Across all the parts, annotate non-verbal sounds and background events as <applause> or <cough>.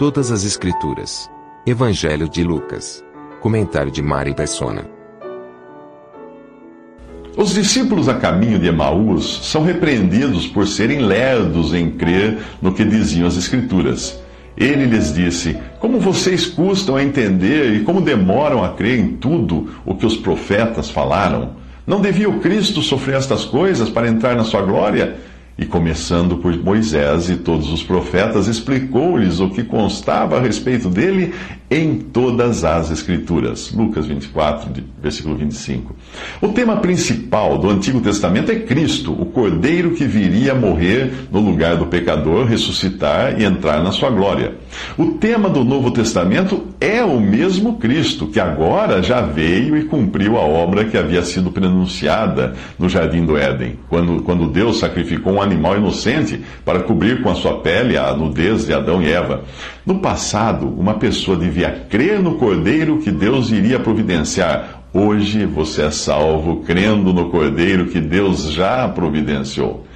Todas as Escrituras. Evangelho de Lucas. Comentário de Mari Persona. Os discípulos a caminho de Emaús são repreendidos por serem lerdos em crer no que diziam as Escrituras. Ele lhes disse: Como vocês custam a entender e como demoram a crer em tudo o que os profetas falaram? Não devia o Cristo sofrer estas coisas para entrar na sua glória? E começando por Moisés e todos os profetas, explicou-lhes o que constava a respeito dele em todas as Escrituras. Lucas 24, versículo 25. O tema principal do Antigo Testamento é Cristo, o Cordeiro que viria morrer no lugar do pecador, ressuscitar e entrar na sua glória. O tema do Novo Testamento é o mesmo Cristo, que agora já veio e cumpriu a obra que havia sido pronunciada no Jardim do Éden, quando, quando Deus sacrificou um animal inocente para cobrir com a sua pele a nudez de Adão e Eva. No passado, uma pessoa devia crer no Cordeiro que Deus iria providenciar. Hoje você é salvo crendo no Cordeiro que Deus já providenciou.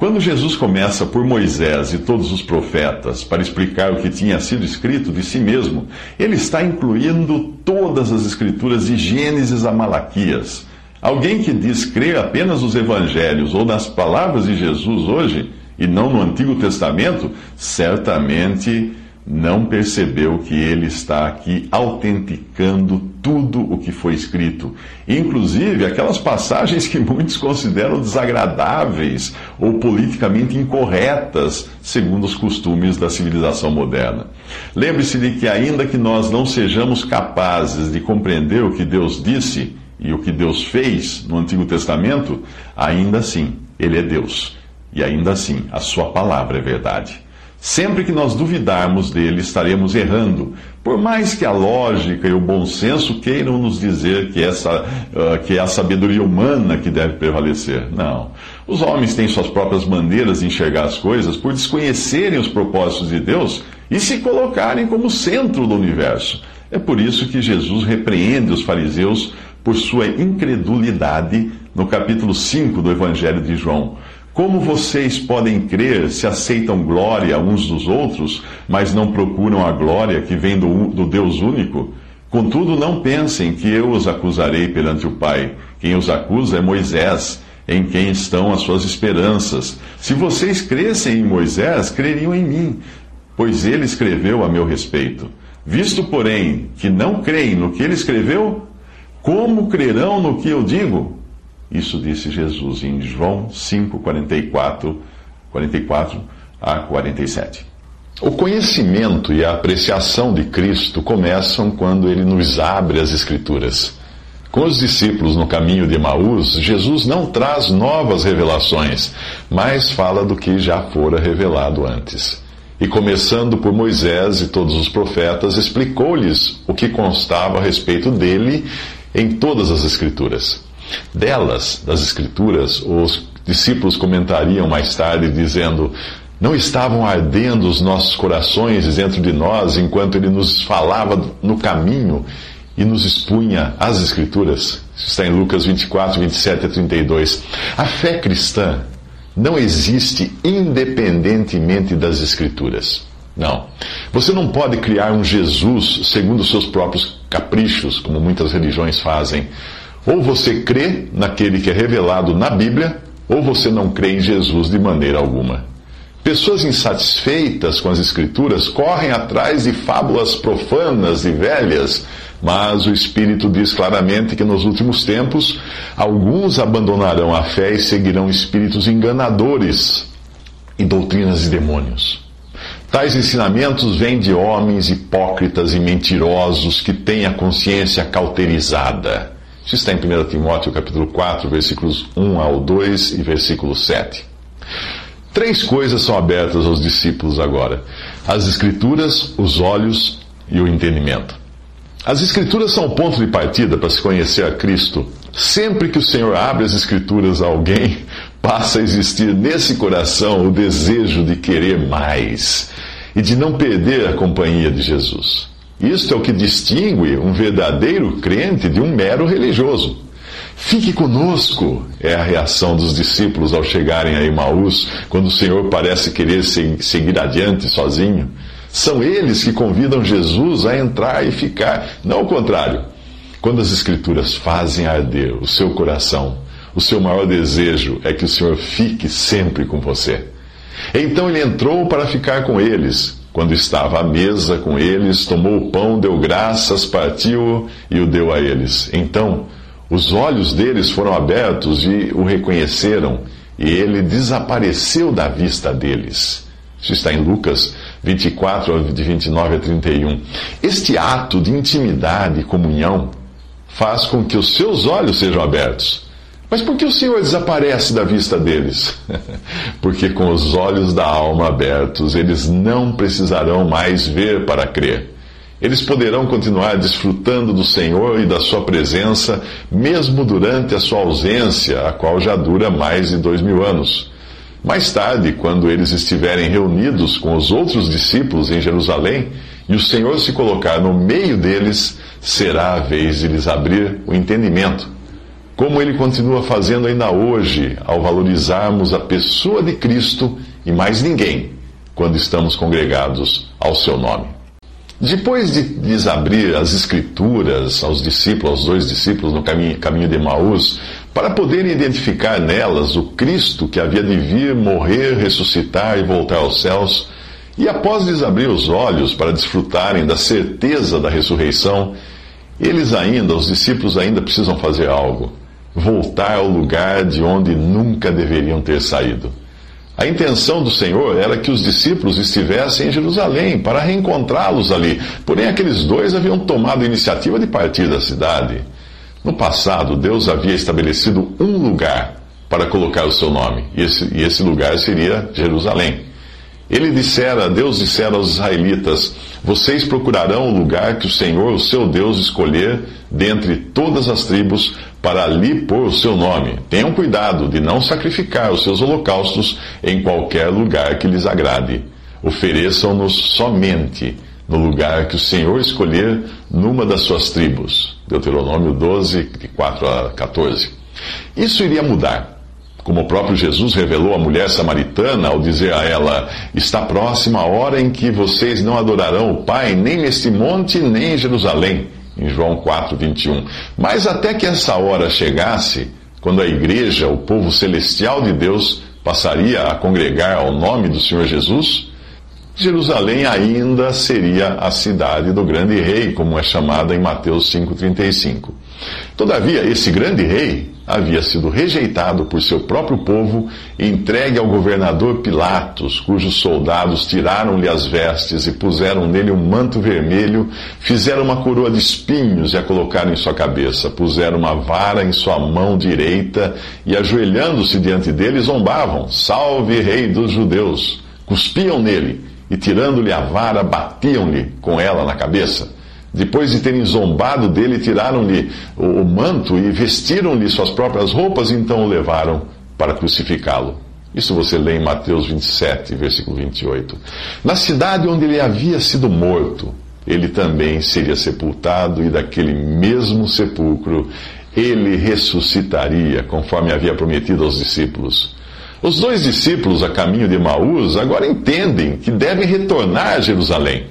Quando Jesus começa por Moisés e todos os profetas para explicar o que tinha sido escrito de si mesmo, ele está incluindo todas as escrituras de Gênesis a Malaquias. Alguém que diz crer apenas nos evangelhos ou nas palavras de Jesus hoje, e não no Antigo Testamento, certamente não percebeu que ele está aqui autenticando tudo o que foi escrito, inclusive aquelas passagens que muitos consideram desagradáveis ou politicamente incorretas, segundo os costumes da civilização moderna. Lembre-se de que, ainda que nós não sejamos capazes de compreender o que Deus disse e o que Deus fez no Antigo Testamento, ainda assim, Ele é Deus. E ainda assim, a Sua palavra é verdade. Sempre que nós duvidarmos dele, estaremos errando, por mais que a lógica e o bom senso queiram nos dizer que, essa, uh, que é a sabedoria humana que deve prevalecer. Não. Os homens têm suas próprias maneiras de enxergar as coisas por desconhecerem os propósitos de Deus e se colocarem como centro do universo. É por isso que Jesus repreende os fariseus por sua incredulidade no capítulo 5 do Evangelho de João. Como vocês podem crer se aceitam glória uns dos outros, mas não procuram a glória que vem do, do, Deus único? Contudo, não pensem que eu os acusarei perante o Pai. Quem os acusa é Moisés, em quem estão as suas esperanças. Se vocês crescem em Moisés, creriam em mim, pois ele escreveu a meu respeito. Visto, porém, que não creem no que ele escreveu, como crerão no que eu digo? Isso disse Jesus em João 5, 44, 44 a 47. O conhecimento e a apreciação de Cristo começam quando ele nos abre as Escrituras. Com os discípulos no caminho de Emaús, Jesus não traz novas revelações, mas fala do que já fora revelado antes. E começando por Moisés e todos os profetas, explicou-lhes o que constava a respeito dele em todas as Escrituras. Delas, das Escrituras, os discípulos comentariam mais tarde, dizendo: Não estavam ardendo os nossos corações dentro de nós enquanto ele nos falava no caminho e nos expunha as Escrituras? Isso está em Lucas 24, 27 a 32. A fé cristã não existe independentemente das Escrituras. Não. Você não pode criar um Jesus segundo os seus próprios caprichos, como muitas religiões fazem. Ou você crê naquele que é revelado na Bíblia, ou você não crê em Jesus de maneira alguma. Pessoas insatisfeitas com as Escrituras correm atrás de fábulas profanas e velhas, mas o Espírito diz claramente que nos últimos tempos alguns abandonarão a fé e seguirão espíritos enganadores e doutrinas de demônios. Tais ensinamentos vêm de homens hipócritas e mentirosos que têm a consciência cauterizada Isso está em 1 Timóteo capítulo 4, versículos 1 ao 2 e versículo 7. Três coisas são abertas aos discípulos agora: as Escrituras, os olhos e o entendimento. As Escrituras são o ponto de partida para se conhecer a Cristo. Sempre que o Senhor abre as Escrituras a alguém, <laughs> passa a existir nesse coração o desejo de querer mais e de não perder a companhia de Jesus. Isto é o que distingue um verdadeiro crente de um mero religioso. Fique conosco, é a reação dos discípulos ao chegarem a Emaús, quando o Senhor parece querer seguir adiante sozinho. São eles que convidam Jesus a entrar e ficar, não o contrário. Quando as Escrituras fazem arder o seu coração, o seu maior desejo é que o Senhor fique sempre com você. Então ele entrou para ficar com eles. Quando estava à mesa com eles, tomou o pão, deu graças, partiu e o deu a eles. Então, os olhos deles foram abertos e o reconheceram, e ele desapareceu da vista deles. Isso está em Lucas 24, de 29 a 31. Este ato de intimidade e comunhão faz com que os seus olhos sejam abertos. Mas por que o Senhor desaparece da vista deles? <laughs> Porque com os olhos da alma abertos, eles não precisarão mais ver para crer. Eles poderão continuar desfrutando do Senhor e da Sua presença, mesmo durante a sua ausência, a qual já dura mais de dois mil anos. Mais tarde, quando eles estiverem reunidos com os outros discípulos em Jerusalém e o Senhor se colocar no meio deles, será a vez de lhes abrir o entendimento, como ele continua fazendo ainda hoje ao valorizarmos a pessoa de Cristo e mais ninguém quando estamos congregados ao seu nome. Depois de lhes abrir as Escrituras aos discípulos, aos dois discípulos no caminho, caminho de Maús, para poderem identificar nelas o Cristo que havia de vir, morrer, ressuscitar e voltar aos céus, e após lhes abrir os olhos para desfrutarem da certeza da ressurreição, eles ainda, os discípulos ainda precisam fazer algo: voltar ao lugar de onde nunca deveriam ter saído. A intenção do Senhor era que os discípulos estivessem em Jerusalém para reencontrá-los ali. Porém, aqueles dois haviam tomado a iniciativa de partir da cidade. No passado, Deus havia estabelecido um lugar para colocar o seu nome, e esse, e esse lugar seria Jerusalém. Ele dissera, Deus dissera aos israelitas: Vocês procurarão o lugar que o Senhor, o seu Deus, escolher dentre todas as tribos para ali pôr o seu nome. Tenham cuidado de não sacrificar os seus holocaustos em qualquer lugar que lhes agrade. Ofereçam-nos somente no lugar que o Senhor escolher numa das suas tribos. Deuteronômio 12, de 4 a 14. Isso iria mudar. Como o próprio Jesus revelou à mulher samaritana ao dizer a ela: Está próxima a hora em que vocês não adorarão o Pai, nem neste monte, nem em Jerusalém. Em João 4, 21. Mas até que essa hora chegasse, quando a igreja, o povo celestial de Deus, passaria a congregar ao nome do Senhor Jesus, Jerusalém ainda seria a cidade do grande rei, como é chamada em Mateus 5,35. Todavia, esse grande rei havia sido rejeitado por seu próprio povo e entregue ao governador Pilatos, cujos soldados tiraram-lhe as vestes e puseram nele um manto vermelho, fizeram uma coroa de espinhos e a colocaram em sua cabeça, puseram uma vara em sua mão direita e, ajoelhando-se diante dele, zombavam: Salve, Rei dos Judeus! Cuspiam nele e, tirando-lhe a vara, batiam-lhe com ela na cabeça. Depois de terem zombado dele, tiraram-lhe o, manto e vestiram-lhe suas próprias roupas, e então o levaram para crucificá-lo. Isso você lê em Mateus 27, versículo 28. Na cidade onde ele havia sido morto, ele também seria sepultado, e daquele mesmo sepulcro ele ressuscitaria, conforme havia prometido aos discípulos. Os dois discípulos a caminho de Maús agora entendem que devem retornar a Jerusalém.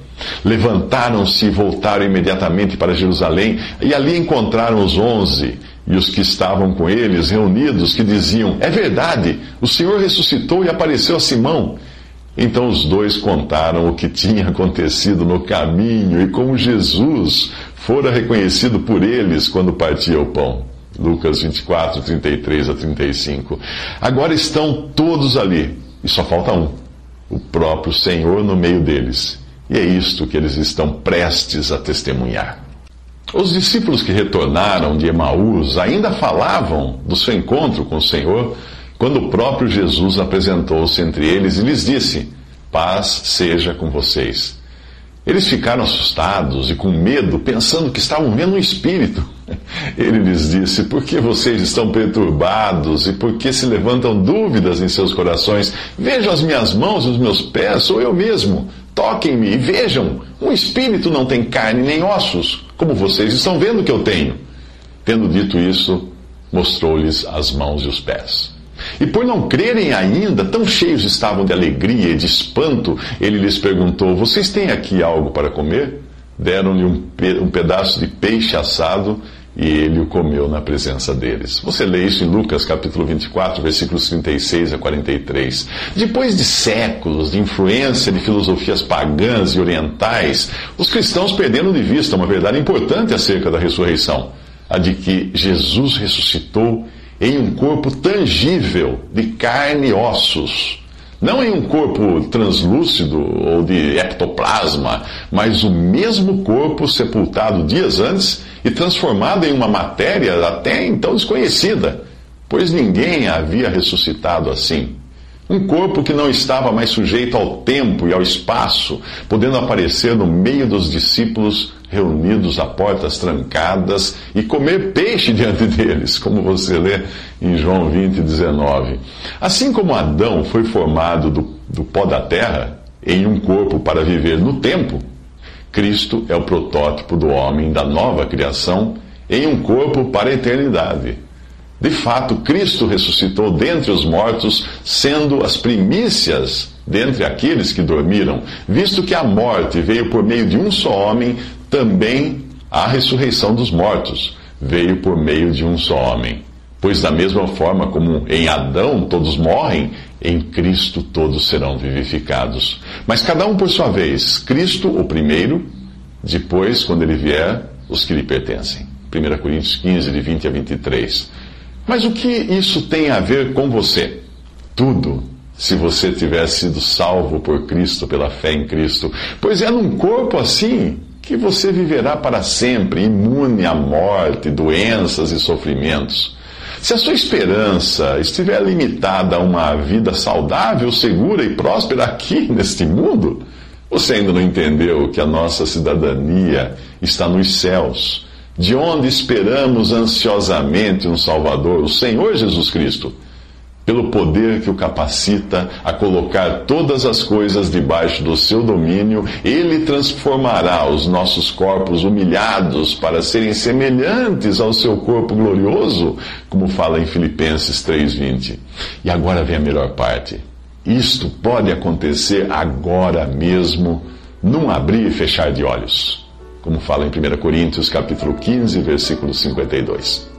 Levantaram-se e voltaram imediatamente para Jerusalém, e ali encontraram os onze e os que estavam com eles reunidos, que diziam: É verdade, o Senhor ressuscitou e apareceu a Simão. Então os dois contaram o que tinha acontecido no caminho e como Jesus fora reconhecido por eles quando partia o pão. Lucas 24, 33 a 35. Agora estão todos ali, e só falta um: o próprio Senhor no meio deles. E é isto que eles estão prestes a testemunhar. Os discípulos que retornaram de Emaús ainda falavam do seu encontro com o Senhor quando o próprio Jesus apresentou-se entre eles e lhes disse: Paz seja com vocês. Eles ficaram assustados e com medo, pensando que estavam vendo um espírito. <laughs> Ele lhes disse: Por que vocês estão perturbados e por que se levantam dúvidas em seus corações? Vejam as minhas mãos e os meus pés, sou eu mesmo. Toquem-me e vejam: um espírito não tem carne nem ossos, como vocês estão vendo que eu tenho. Tendo dito isso, mostrou-lhes as mãos e os pés. E por não crerem ainda, tão cheios estavam de alegria e de espanto, ele lhes perguntou: Vocês têm aqui algo para comer? Deram-lhe um, pe pedaço de peixe assado e ele o comeu na presença deles. Você lê isso em Lucas capítulo 24, versículos 36 a 43. Depois de séculos de influência de filosofias pagãs e orientais, os cristãos perderam de vista uma verdade importante acerca da ressurreição, a de que Jesus ressuscitou em um corpo tangível de carne e ossos. Não em um corpo translúcido ou de ectoplasma, mas o mesmo corpo sepultado dias antes e transformado em uma matéria até então desconhecida, pois ninguém havia ressuscitado assim. Um corpo que não estava mais sujeito ao tempo e ao espaço, podendo aparecer no meio dos discípulos reunidos a portas trancadas e comer peixe <laughs> diante deles, como você lê em João 20, 19. Assim como Adão foi formado do, do pó da terra em um corpo para viver no tempo, Cristo é o protótipo do homem da nova criação em um corpo para a eternidade. De fato, Cristo ressuscitou dentre os mortos, sendo as primícias dentre aqueles que dormiram, visto que a morte veio por meio de um só homem, também a ressurreição dos mortos veio por meio de um só homem. Pois, da mesma forma como em Adão todos morrem, em Cristo todos serão vivificados. Mas cada um por sua vez: Cristo, o primeiro, depois, quando ele vier, os que lhe pertencem. 1 Coríntios 15, de 20 a 23. Mas o que isso tem a ver com você? Tudo, se você tiver sido salvo por Cristo, pela fé em Cristo. Pois é num corpo assim que você viverá para sempre, imune à morte, doenças e sofrimentos. Se a sua esperança estiver limitada a uma vida saudável, segura e próspera aqui <laughs> neste mundo, você ainda não entendeu que a nossa cidadania está nos céus de onde esperamos ansiosamente um Salvador, o Senhor Jesus Cristo, pelo poder que o capacita a colocar todas as coisas debaixo do seu domínio, ele transformará os nossos corpos humilhados para serem semelhantes ao seu corpo glorioso, como fala em Filipenses 3:20. E agora vem a melhor parte. Isto pode acontecer agora mesmo, num abrir e fechar de olhos como fala em 1 Coríntios capítulo 15, versículo 52.